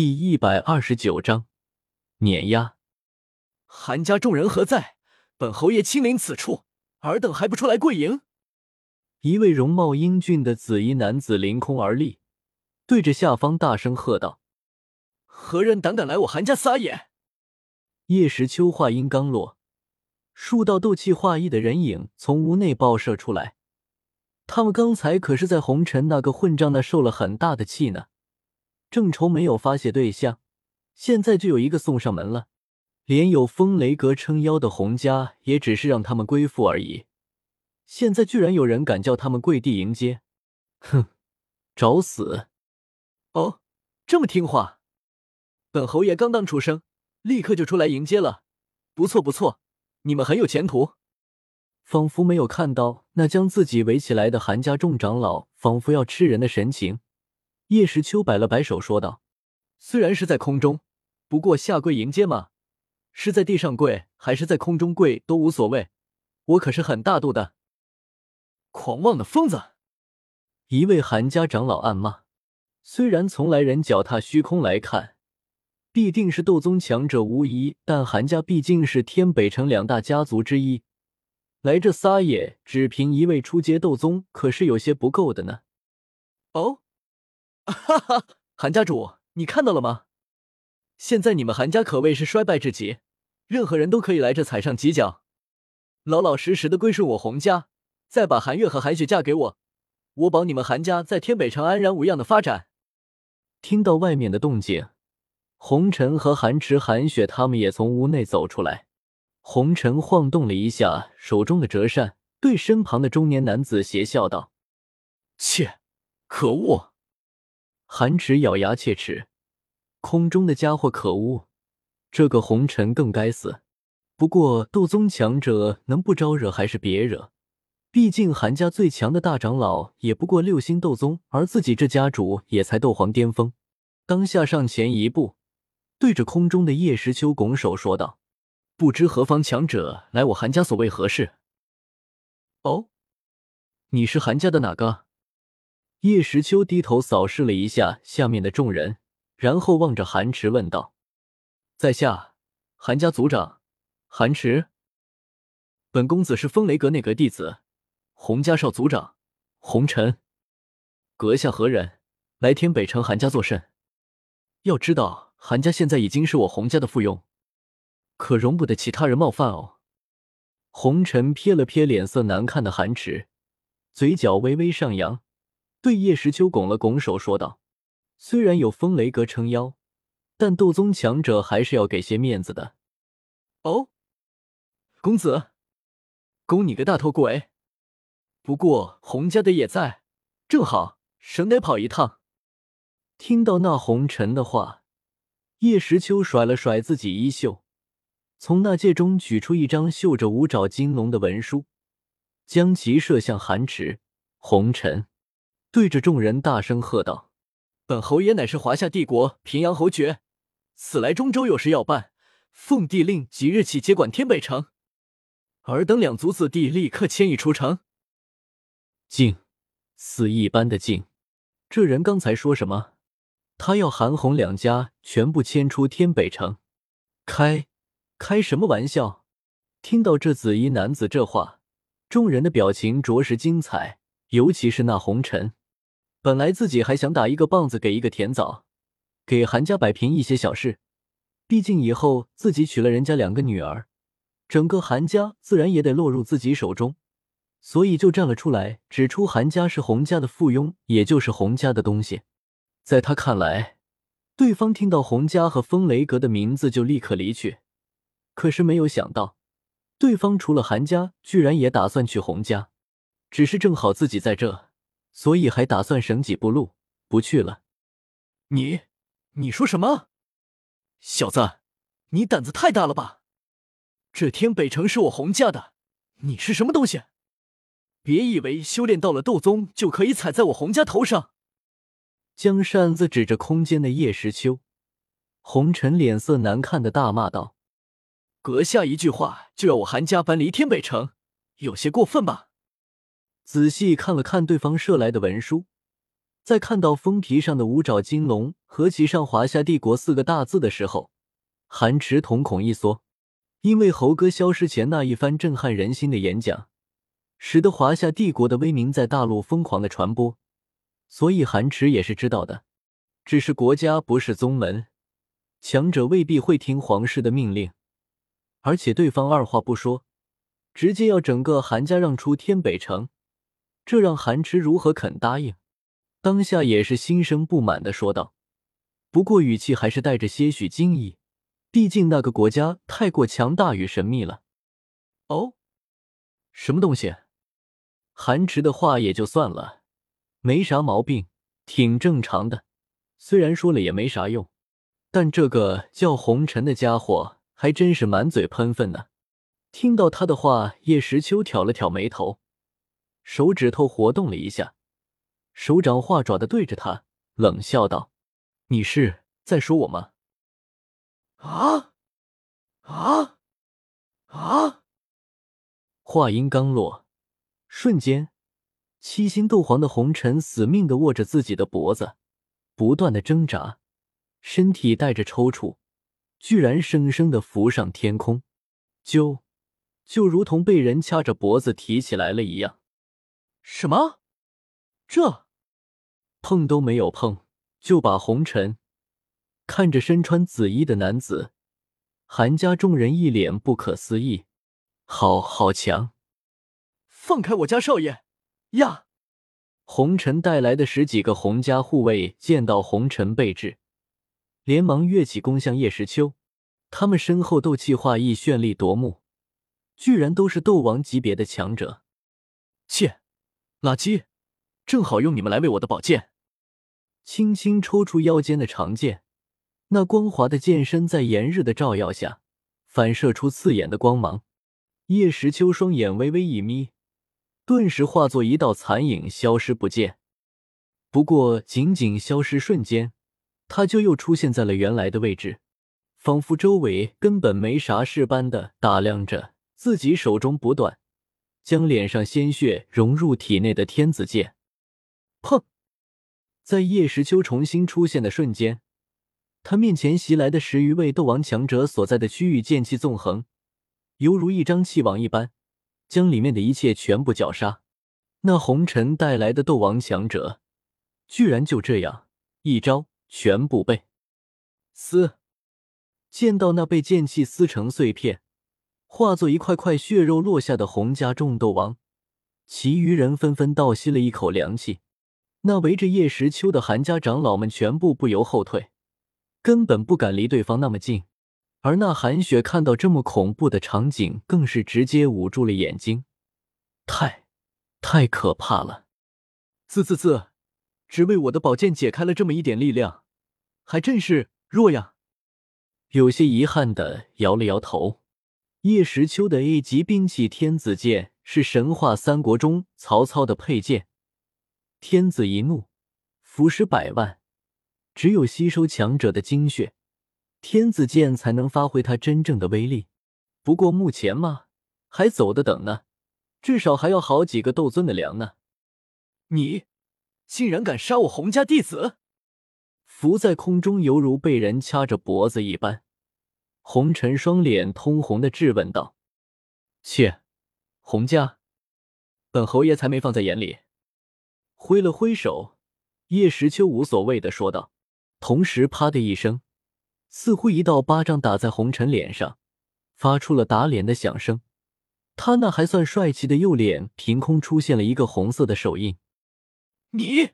第一百二十九章碾压。韩家众人何在？本侯爷亲临此处，尔等还不出来跪迎？一位容貌英俊的紫衣男子凌空而立，对着下方大声喝道：“何人胆敢来我韩家撒野？”叶时秋话音刚落，数道斗气化翼的人影从屋内爆射出来。他们刚才可是在红尘那个混账那受了很大的气呢。正愁没有发泄对象，现在就有一个送上门了。连有风雷阁撑腰的洪家，也只是让他们归附而已。现在居然有人敢叫他们跪地迎接，哼，找死！哦，这么听话，本侯爷刚刚出生，立刻就出来迎接了。不错不错，你们很有前途。仿佛没有看到那将自己围起来的韩家众长老，仿佛要吃人的神情。叶时秋摆了摆手，说道：“虽然是在空中，不过下跪迎接嘛，是在地上跪还是在空中跪都无所谓。我可是很大度的。”狂妄的疯子！一位韩家长老暗骂。虽然从来人脚踏虚空来看，必定是斗宗强者无疑，但韩家毕竟是天北城两大家族之一，来这撒野，只凭一位初阶斗宗，可是有些不够的呢。哦。哈哈，韩家主，你看到了吗？现在你们韩家可谓是衰败至极，任何人都可以来这踩上几脚，老老实实的归顺我洪家，再把韩月和韩雪嫁给我，我保你们韩家在天北城安然无恙的发展。听到外面的动静，红尘和韩池、韩雪他们也从屋内走出来。红尘晃动了一下手中的折扇，对身旁的中年男子邪笑道：“切，可恶！”韩池咬牙切齿，空中的家伙可恶，这个红尘更该死。不过斗宗强者能不招惹还是别惹，毕竟韩家最强的大长老也不过六星斗宗，而自己这家主也才斗皇巅峰。当下上前一步，对着空中的叶时秋拱手说道：“不知何方强者来我韩家所为何事？”哦，你是韩家的哪个？叶时秋低头扫视了一下下面的众人，然后望着韩池问道：“在下韩家族长韩池，本公子是风雷阁内阁弟子，洪家少族长洪尘。阁下何人？来天北城韩家作甚？要知道，韩家现在已经是我洪家的附庸，可容不得其他人冒犯哦。”洪尘瞥了瞥脸色难看的韩池，嘴角微微上扬。对叶时秋拱了拱手，说道：“虽然有风雷阁撑腰，但斗宗强者还是要给些面子的。”哦，公子，供你个大头鬼！不过洪家的也在，正好省得跑一趟。听到那红尘的话，叶时秋甩了甩自己衣袖，从那戒中取出一张绣着五爪金龙的文书，将其射向韩池。红尘。对着众人大声喝道：“本侯爷乃是华夏帝国平阳侯爵，此来中州有事要办，奉帝令即日起接管天北城。尔等两族子弟立刻迁移出城。”静，死一般的静。这人刚才说什么？他要韩红两家全部迁出天北城？开开什么玩笑？听到这紫衣男子这话，众人的表情着实精彩，尤其是那红尘。本来自己还想打一个棒子给一个甜枣，给韩家摆平一些小事。毕竟以后自己娶了人家两个女儿，整个韩家自然也得落入自己手中，所以就站了出来，指出韩家是洪家的附庸，也就是洪家的东西。在他看来，对方听到洪家和风雷阁的名字就立刻离去，可是没有想到，对方除了韩家，居然也打算去洪家，只是正好自己在这。所以还打算省几步路不去了。你，你说什么？小子，你胆子太大了吧！这天北城是我洪家的，你是什么东西？别以为修炼到了斗宗就可以踩在我洪家头上！将扇子指着空间的叶时秋，红尘脸色难看的大骂道：“阁下一句话就要我韩家搬离天北城，有些过分吧？”仔细看了看对方射来的文书，在看到封皮上的五爪金龙和其上“华夏帝国”四个大字的时候，韩池瞳孔一缩，因为猴哥消失前那一番震撼人心的演讲，使得华夏帝国的威名在大陆疯狂的传播，所以韩池也是知道的。只是国家不是宗门，强者未必会听皇室的命令，而且对方二话不说，直接要整个韩家让出天北城，这让韩池如何肯答应？当下也是心生不满的说道，不过语气还是带着些许惊异，毕竟那个国家太过强大与神秘了。哦，什么东西？韩池的话也就算了，没啥毛病，挺正常的。虽然说了也没啥用，但这个叫红尘的家伙还真是满嘴喷粪呢。听到他的话，叶时秋挑了挑眉头，手指头活动了一下。手掌化爪的对着他冷笑道：“你是在说我吗？”啊啊啊！话音刚落，瞬间，七星斗皇的红尘死命的握着自己的脖子，不断的挣扎，身体带着抽搐，居然生生的浮上天空，就就如同被人掐着脖子提起来了一样。什么？这？碰都没有碰，就把红尘看着身穿紫衣的男子，韩家众人一脸不可思议。好好强！放开我家少爷！呀！红尘带来的十几个洪家护卫见到红尘被制，连忙跃起攻向叶时秋。他们身后斗气化翼绚丽夺目，居然都是斗王级别的强者。切，垃圾！正好用你们来喂我的宝剑。轻轻抽出腰间的长剑，那光滑的剑身在炎日的照耀下反射出刺眼的光芒。叶时秋双眼微微一眯，顿时化作一道残影消失不见。不过仅仅消失瞬间，他就又出现在了原来的位置，仿佛周围根本没啥事般的打量着自己手中不断将脸上鲜血融入体内的天子剑。砰！在叶时秋重新出现的瞬间，他面前袭来的十余位斗王强者所在的区域剑气纵横，犹如一张气网一般，将里面的一切全部绞杀。那红尘带来的斗王强者，居然就这样一招全部被撕。见到那被剑气撕成碎片，化作一块块血肉落下的洪家众斗王，其余人纷纷倒吸了一口凉气。那围着叶时秋的韩家长老们全部不由后退，根本不敢离对方那么近。而那韩雪看到这么恐怖的场景，更是直接捂住了眼睛，太，太可怕了！啧啧啧，只为我的宝剑解开了这么一点力量，还真是弱呀。有些遗憾的摇了摇头。叶时秋的 A 级兵器天子剑是神话三国中曹操的佩剑。天子一怒，伏尸百万。只有吸收强者的精血，天子剑才能发挥它真正的威力。不过目前嘛，还走得等呢，至少还要好几个斗尊的粮呢。你竟然敢杀我洪家弟子！浮在空中，犹如被人掐着脖子一般。红尘双脸通红的质问道：“切，洪家，本侯爷才没放在眼里。”挥了挥手，叶时秋无所谓的说道，同时啪的一声，似乎一道巴掌打在红尘脸上，发出了打脸的响声。他那还算帅气的右脸凭空出现了一个红色的手印。你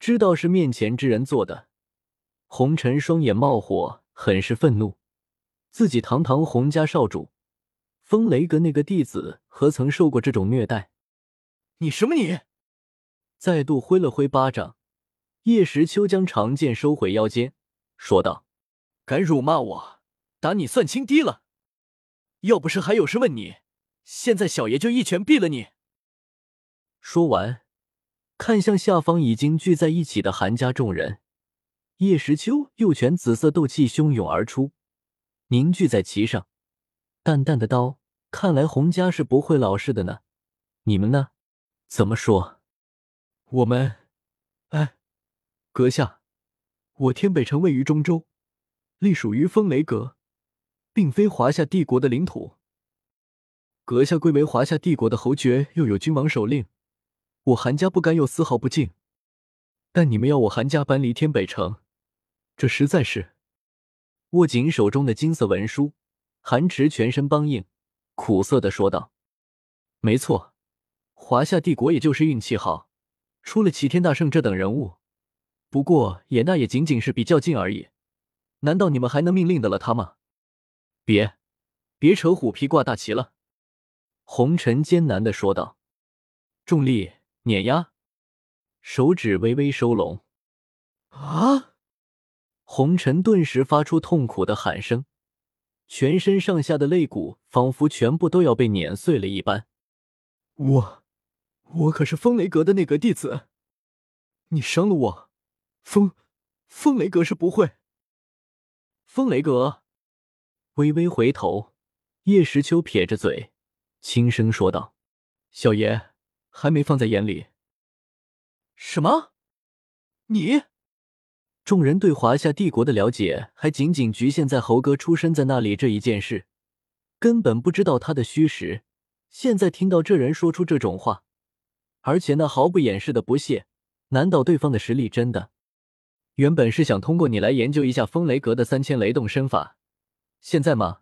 知道是面前之人做的？红尘双眼冒火，很是愤怒。自己堂堂洪家少主，风雷阁那个弟子，何曾受过这种虐待？你什么你？再度挥了挥巴掌，叶时秋将长剑收回腰间，说道：“敢辱骂我，打你算轻敌了。要不是还有事问你，现在小爷就一拳毙了你。”说完，看向下方已经聚在一起的韩家众人，叶时秋右拳紫色斗气汹涌而出，凝聚在其上，淡淡的道：“看来洪家是不会老实的呢。你们呢？怎么说？”我们哎，阁下，我天北城位于中州，隶属于风雷阁，并非华夏帝国的领土。阁下贵为华夏帝国的侯爵，又有君王手令，我韩家不敢有丝毫不敬。但你们要我韩家搬离天北城，这实在是……握紧手中的金色文书，韩池全身梆硬，苦涩的说道：“没错，华夏帝国也就是运气好，出了齐天大圣这等人物。不过也那也仅仅是比较近而已。难道你们还能命令得了他吗？别，别扯虎皮挂大旗了。”红尘艰难的说道：“重力碾压。”手指微微收拢，啊！红尘顿时发出痛苦的喊声，全身上下的肋骨仿佛全部都要被碾碎了一般。我，我可是风雷阁的内阁弟子，你伤了我，风，风雷阁是不会。风雷阁，微微回头，叶时秋撇着嘴，轻声说道：“小爷还没放在眼里。”什么？你？众人对华夏帝国的了解还仅仅局限在猴哥出生在那里这一件事，根本不知道他的虚实。现在听到这人说出这种话，而且那毫不掩饰的不屑，难道对方的实力真的？原本是想通过你来研究一下风雷阁的三千雷动身法，现在吗？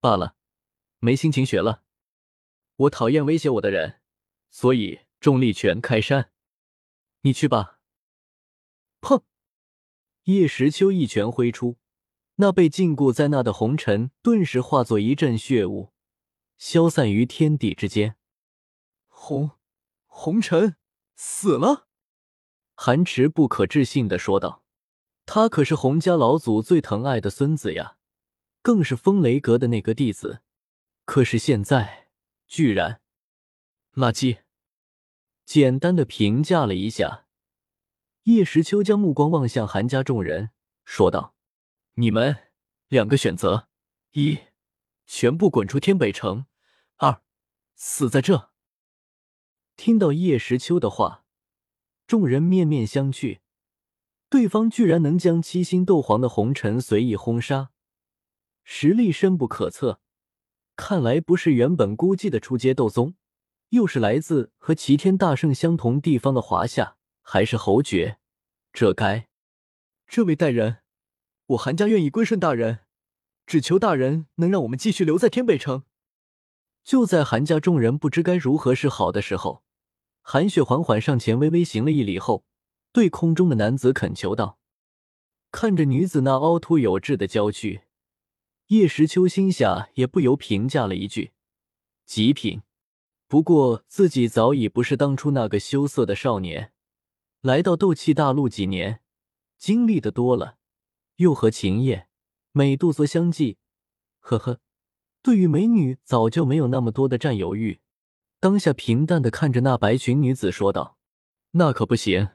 罢了，没心情学了。我讨厌威胁我的人，所以重力拳开山。你去吧。砰！叶时秋一拳挥出，那被禁锢在那的红尘顿时化作一阵血雾，消散于天地之间。红红尘死了。韩池不可置信的说道：“他可是洪家老祖最疼爱的孙子呀，更是风雷阁的那个弟子。可是现在，居然……垃圾。”简单的评价了一下，叶时秋将目光望向韩家众人，说道：“你们两个选择：一，全部滚出天北城；二，死在这。”听到叶时秋的话，众人面面相觑。对方居然能将七星斗皇的红尘随意轰杀，实力深不可测。看来不是原本估计的出阶斗宗。又是来自和齐天大圣相同地方的华夏，还是侯爵？这该……这位大人，我韩家愿意归顺大人，只求大人能让我们继续留在天北城。就在韩家众人不知该如何是好的时候，韩雪缓缓上前，微微行了一礼后，对空中的男子恳求道：“看着女子那凹凸有致的娇躯，叶时秋心下也不由评价了一句：极品。”不过，自己早已不是当初那个羞涩的少年。来到斗气大陆几年，经历的多了，又和秦叶、美杜莎相继，呵呵，对于美女早就没有那么多的占有欲。当下平淡的看着那白裙女子说道：“那可不行，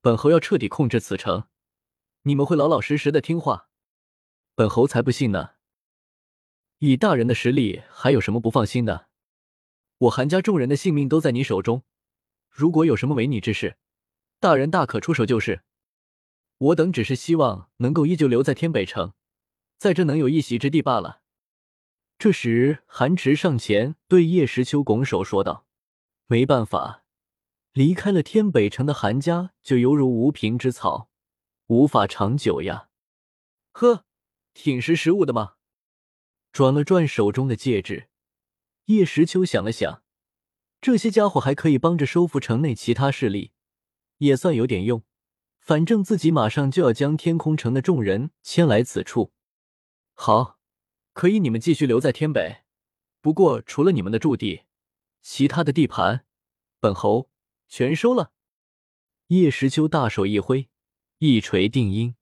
本侯要彻底控制此城，你们会老老实实的听话？本侯才不信呢！以大人的实力，还有什么不放心的？”我韩家众人的性命都在你手中，如果有什么违逆之事，大人大可出手就是。我等只是希望能够依旧留在天北城，在这能有一席之地罢了。这时，韩池上前对叶时秋拱手说道：“没办法，离开了天北城的韩家就犹如无凭之草，无法长久呀。”呵，挺识时务的嘛。转了转手中的戒指。叶时秋想了想，这些家伙还可以帮着收复城内其他势力，也算有点用。反正自己马上就要将天空城的众人迁来此处。好，可以你们继续留在天北，不过除了你们的驻地，其他的地盘，本侯全收了。叶时秋大手一挥，一锤定音。